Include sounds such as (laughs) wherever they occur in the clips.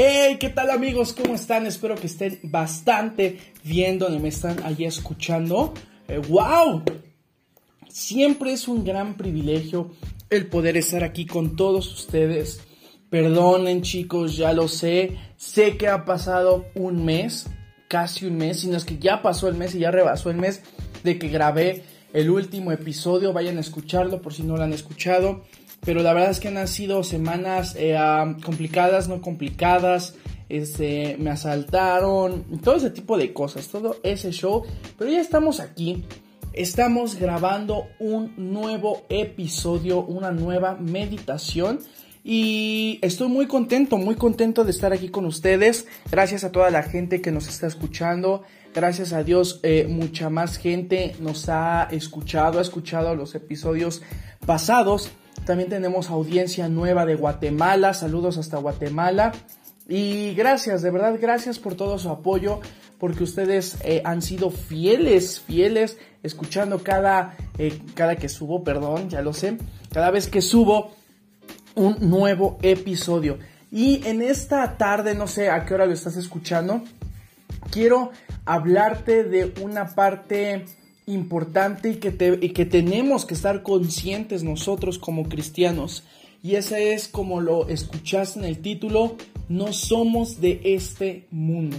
Hey, ¿qué tal amigos? ¿Cómo están? Espero que estén bastante viendo y me están allí escuchando. ¡Wow! Eh, Siempre es un gran privilegio el poder estar aquí con todos ustedes. Perdonen chicos, ya lo sé. Sé que ha pasado un mes, casi un mes, sino es que ya pasó el mes y ya rebasó el mes de que grabé el último episodio. Vayan a escucharlo por si no lo han escuchado. Pero la verdad es que han sido semanas eh, complicadas, no complicadas. Este, me asaltaron, todo ese tipo de cosas, todo ese show. Pero ya estamos aquí. Estamos grabando un nuevo episodio, una nueva meditación. Y estoy muy contento, muy contento de estar aquí con ustedes. Gracias a toda la gente que nos está escuchando. Gracias a Dios, eh, mucha más gente nos ha escuchado, ha escuchado los episodios pasados. También tenemos audiencia nueva de Guatemala. Saludos hasta Guatemala. Y gracias, de verdad, gracias por todo su apoyo, porque ustedes eh, han sido fieles, fieles, escuchando cada, eh, cada que subo, perdón, ya lo sé, cada vez que subo un nuevo episodio. Y en esta tarde, no sé a qué hora lo estás escuchando, quiero hablarte de una parte importante y que, y que tenemos que estar conscientes nosotros como cristianos. Y esa es como lo escuchaste en el título, no somos de este mundo.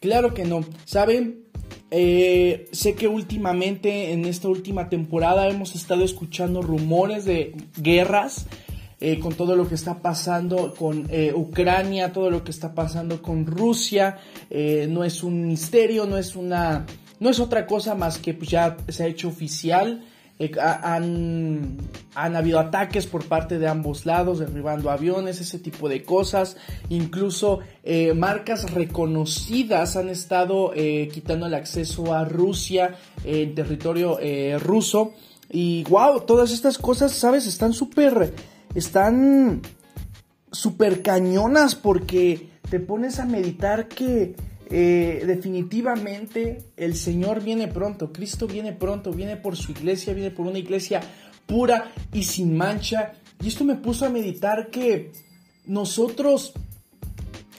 Claro que no. ¿Saben? Eh, sé que últimamente, en esta última temporada, hemos estado escuchando rumores de guerras. Eh, con todo lo que está pasando con eh, Ucrania, todo lo que está pasando con Rusia, no es un misterio, no es una, no es otra cosa más que pues, ya se ha hecho oficial eh, han, han, habido ataques por parte de ambos lados, derribando aviones, ese tipo de cosas. Incluso eh, marcas reconocidas han estado eh, quitando el acceso a Rusia en territorio ruso. Y wow, todas estas cosas, ¿sabes? Están súper, están súper cañonas porque te pones a meditar que eh, definitivamente el Señor viene pronto, Cristo viene pronto, viene por su iglesia, viene por una iglesia pura y sin mancha. Y esto me puso a meditar que nosotros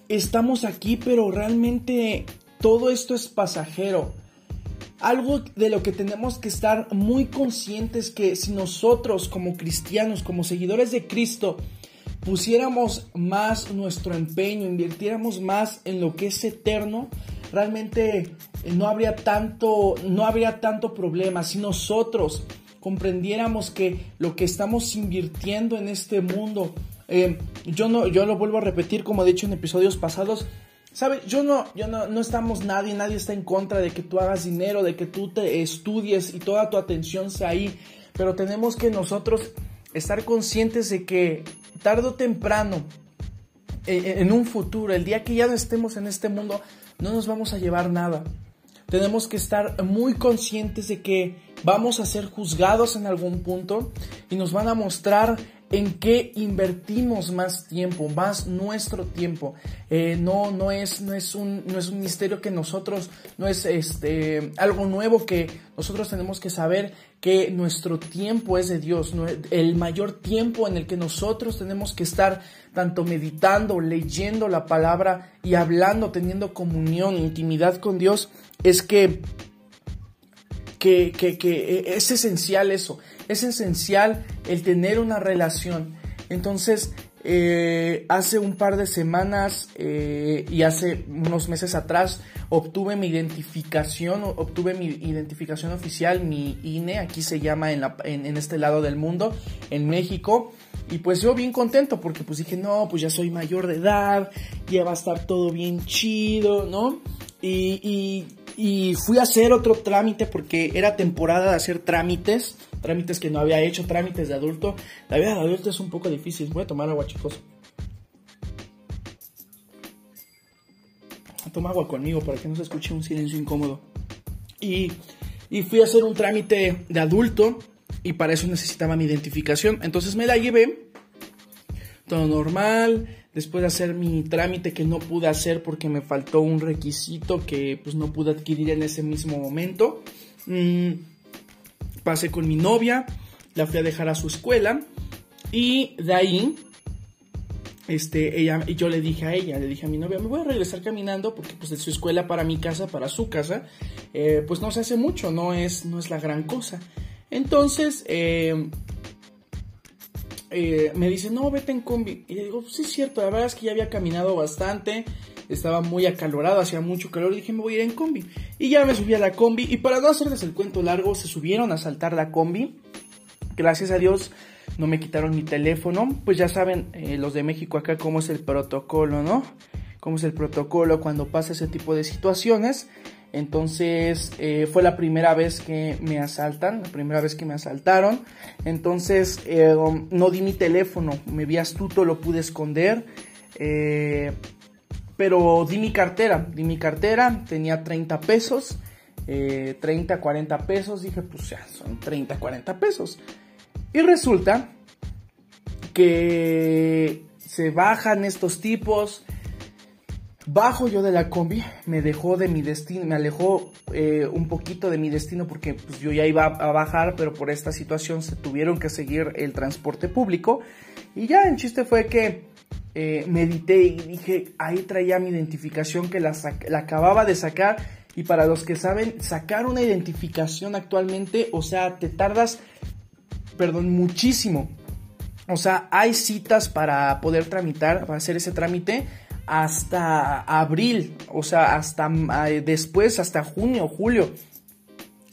estamos aquí, pero realmente todo esto es pasajero. Algo de lo que tenemos que estar muy conscientes que si nosotros como cristianos, como seguidores de Cristo, pusiéramos más nuestro empeño, invirtiéramos más en lo que es eterno, realmente eh, no habría tanto, no habría tanto problema. Si nosotros comprendiéramos que lo que estamos invirtiendo en este mundo, eh, yo no, yo lo vuelvo a repetir como he dicho en episodios pasados, ¿Sabes? Yo no, yo no, no estamos nadie, nadie está en contra de que tú hagas dinero, de que tú te estudies y toda tu atención sea ahí. Pero tenemos que nosotros estar conscientes de que tarde o temprano, eh, eh, en un futuro, el día que ya no estemos en este mundo, no nos vamos a llevar nada. Tenemos que estar muy conscientes de que vamos a ser juzgados en algún punto y nos van a mostrar en qué invertimos más tiempo, más nuestro tiempo. Eh, no, no, es, no, es un, no es un misterio que nosotros, no es este, algo nuevo que nosotros tenemos que saber que nuestro tiempo es de Dios, el mayor tiempo en el que nosotros tenemos que estar tanto meditando, leyendo la palabra y hablando, teniendo comunión, intimidad con Dios, es que, que, que, que es esencial eso, es esencial el tener una relación. Entonces, eh, hace un par de semanas eh, y hace unos meses atrás obtuve mi identificación, obtuve mi identificación oficial, mi INE, aquí se llama en, en, este lado del mundo, en México. Y pues yo bien contento porque pues dije, no, pues ya soy mayor de edad, ya va a estar todo bien chido, ¿no? y fui a hacer otro trámite porque era temporada de hacer trámites, trámites que no había hecho, trámites de adulto. La vida de adulto es un poco difícil. Voy a tomar agua, chicos. Toma agua conmigo para que no se escuche un silencio incómodo. Y, y fui a hacer un trámite de adulto y para eso necesitaba mi identificación. Entonces me la llevé. Todo normal después de hacer mi trámite que no pude hacer porque me faltó un requisito que pues no pude adquirir en ese mismo momento. Mm, pasé con mi novia, la fui a dejar a su escuela y de ahí este, ella, yo le dije a ella, le dije a mi novia, me voy a regresar caminando porque pues de su escuela para mi casa, para su casa, eh, pues no se hace mucho, no es, no es la gran cosa. Entonces, eh, eh, me dice, no, vete en combi. Y le digo, sí es cierto, la verdad es que ya había caminado bastante, estaba muy acalorado, hacía mucho calor, dije, me voy a ir en combi. Y ya me subí a la combi, y para no hacerles el cuento largo, se subieron a saltar la combi. Gracias a Dios, no me quitaron mi teléfono. Pues ya saben eh, los de México acá cómo es el protocolo, ¿no? Cómo es el protocolo cuando pasa ese tipo de situaciones. Entonces eh, fue la primera vez que me asaltan, la primera vez que me asaltaron. Entonces eh, no di mi teléfono, me vi astuto, lo pude esconder. pero di mi cartera, di mi cartera, tenía 30 pesos. 30, 40 pesos, dije pues ya son 30, 40 pesos. Y resulta que se bajan estos tipos. Bajo yo de la combi, me dejó de mi destino, me alejó eh, un poquito de mi destino porque pues, yo ya iba a bajar, pero por esta situación se tuvieron que seguir el transporte público. Y ya el chiste fue que eh, medité y dije, ahí traía mi identificación que la, la acababa de sacar. Y para los que saben, sacar una identificación actualmente, o sea, te tardas perdón, muchísimo. O sea, hay citas para poder tramitar, para hacer ese trámite hasta abril, o sea, hasta eh, después, hasta junio, julio.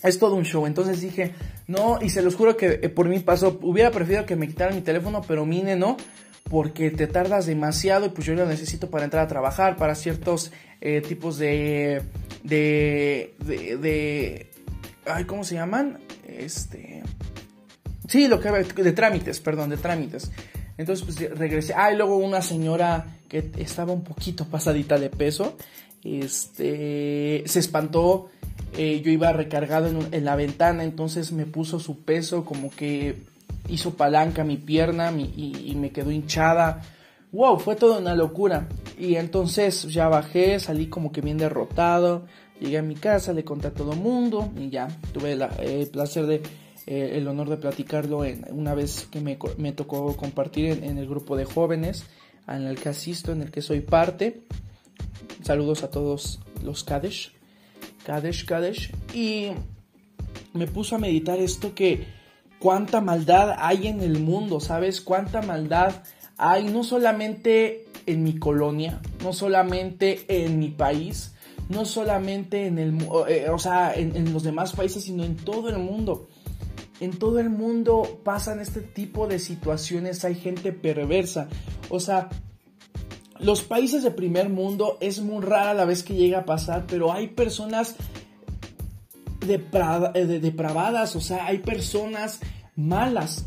Es todo un show. Entonces dije, no, y se los juro que eh, por mí pasó, hubiera preferido que me quitaran mi teléfono, pero mine no, porque te tardas demasiado y pues yo lo necesito para entrar a trabajar, para ciertos eh, tipos de, de, de, de, ay, ¿cómo se llaman? Este, Sí, lo que de trámites, perdón, de trámites. Entonces, pues regresé. Ah, y luego una señora estaba un poquito pasadita de peso, este, se espantó. Eh, yo iba recargado en, la ventana, entonces me puso su peso, como que hizo palanca mi pierna y, me quedó hinchada. Wow, fue toda una locura. Y entonces ya bajé, salí como que bien derrotado. Llegué a mi casa, le conté a todo mundo y ya tuve el placer de eh, el honor de platicarlo en, una vez que me, tocó compartir en, el grupo de jóvenes en el que asisto, en el que soy parte. Saludos a todos los Kadesh, Kadesh, Kadesh. Y me puso a meditar esto que cuánta maldad hay en el mundo, ¿sabes? Cuánta maldad hay no solamente en mi colonia, no solamente en mi país, no solamente en el, eh, o sea, en, los demás países, sino en todo el mundo en todo el mundo pasan este tipo de situaciones, hay gente perversa. O sea, los países de primer mundo es muy rara la vez que llega a pasar, pero hay personas eh, depravadas, o sea, hay personas malas.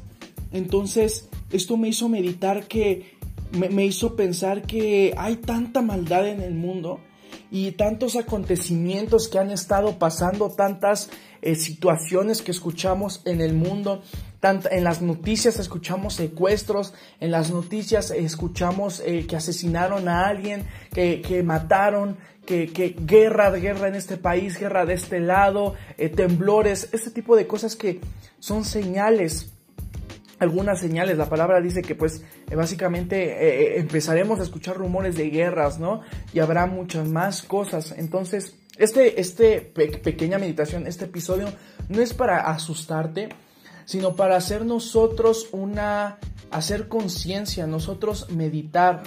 Entonces, esto me hizo meditar que, me hizo pensar que hay tanta maldad en el mundo y tantos acontecimientos que han estado pasando, tantas eh, situaciones que escuchamos en el mundo, en las noticias escuchamos secuestros, en las noticias escuchamos eh, que asesinaron a alguien, que, mataron, que, guerra, guerra en este país, guerra de este lado, eh, temblores, este tipo de cosas que son señales algunas señales. La palabra dice que pues eh, básicamente empezaremos a escuchar rumores de guerras, ¿no? Y habrá muchas más cosas. Entonces, este, este pequeña meditación, este episodio, no es para asustarte, sino para hacer nosotros una, hacer conciencia, nosotros meditar,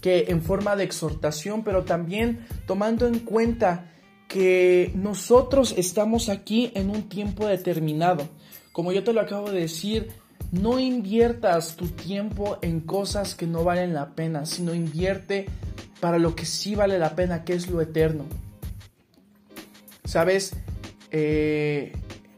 que en forma de exhortación, pero también tomando en cuenta que nosotros estamos aquí en un tiempo determinado. Como yo te lo acabo de decir, no inviertas tu tiempo en cosas que no valen la pena, sino invierte para lo que sí vale la pena, que es lo eterno. ¿Sabes? Eh,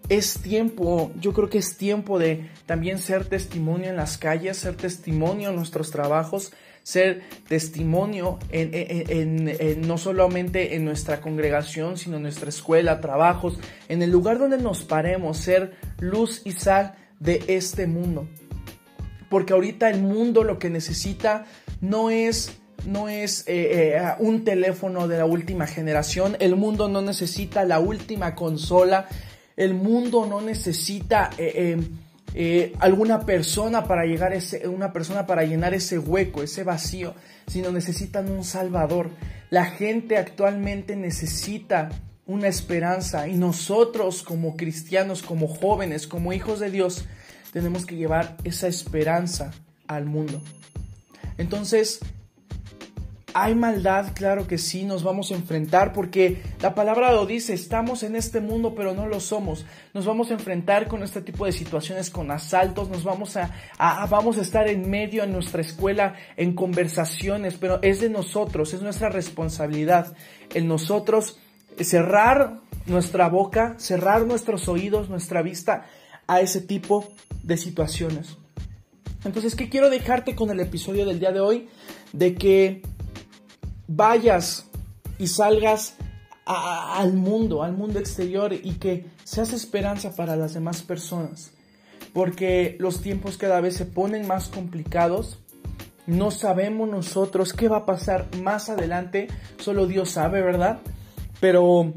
es tiempo, yo creo que es tiempo de también ser testimonio en las calles, ser testimonio en nuestros trabajos, ser testimonio en, no solamente en nuestra congregación, sino en nuestra escuela, trabajos, en el lugar donde nos paremos, ser luz y sal de este mundo. Porque ahorita el mundo lo que necesita no es no es eh, eh, un teléfono de la última generación, el mundo no necesita la última consola, el mundo no necesita eh, eh, alguna persona para llegar ese, una persona para llenar ese hueco, ese vacío, sino necesitan un salvador. La gente actualmente necesita una esperanza y nosotros como cristianos, como jóvenes, como hijos de Dios, tenemos que llevar esa esperanza al mundo. Entonces, hay maldad, claro que sí, nos vamos a enfrentar porque la palabra lo dice, estamos en este mundo pero no lo somos. Nos vamos a enfrentar con este tipo de situaciones, con asaltos, nos vamos a, vamos a estar en medio en nuestra escuela en conversaciones, pero es de nosotros, es nuestra responsabilidad el nosotros cerrar nuestra boca, cerrar nuestros oídos, nuestra vista a ese tipo de situaciones. Entonces, ¿qué quiero dejarte con el episodio del día de hoy? De que vayas y salgas al mundo, al mundo exterior y que seas esperanza para las demás personas. Porque los tiempos cada vez se ponen más complicados. No sabemos nosotros qué va a pasar más adelante. Solo Dios sabe, ¿verdad? Pero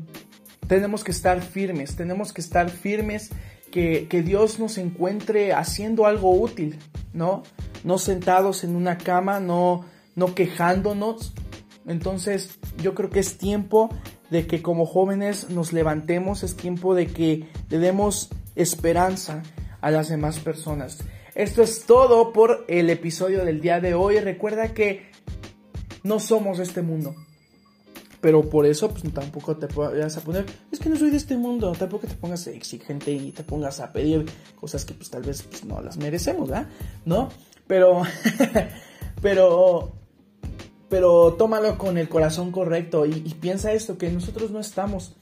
tenemos que estar firmes, tenemos que estar firmes, que, que Dios nos encuentre haciendo algo útil, ¿no? No sentados en una cama, no, no quejándonos, entonces yo creo que es tiempo de que como jóvenes nos levantemos, es tiempo de que le demos esperanza a las demás personas. Esto es todo por el episodio del día de hoy. Recuerda que no somos de este mundo. Pero por eso, pues tampoco te vayas a poner, es que no soy de este mundo, tampoco te pongas exigente y te pongas a pedir cosas que pues tal vez pues, no las merecemos, ¿verdad? ¿No? Pero, (laughs) pero pero tómalo con el corazón correcto y, piensa esto, que nosotros no estamos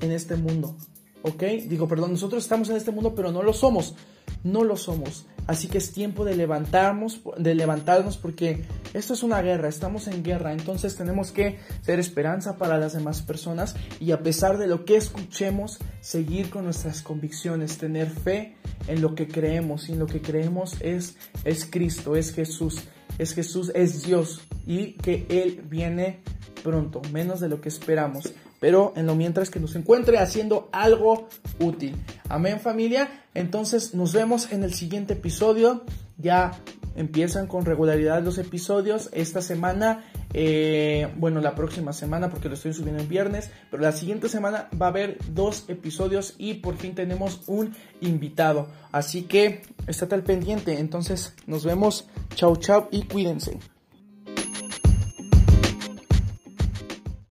en este mundo, ¿ok? Digo, perdón, nosotros estamos en este mundo, pero no lo somos, no lo somos. Así que es tiempo de levantarnos, de levantarnos porque esto es una guerra, estamos en guerra, entonces tenemos que ser esperanza para las demás personas y a pesar de lo que escuchemos, seguir con nuestras convicciones, tener fe en lo que creemos y en lo que creemos es, es Cristo, es Jesús es Jesús, es Dios y que Él viene pronto, menos de lo que esperamos. Pero en lo mientras que nos encuentre haciendo algo útil. Amén familia. Entonces nos vemos en el siguiente episodio. Ya empiezan con regularidad los episodios. Esta semana, eh, bueno, la próxima semana porque lo estoy subiendo el viernes, pero la siguiente semana va a haber dos episodios y por fin tenemos un invitado. Así que estate al pendiente. Entonces nos vemos. Chau, chau y cuídense.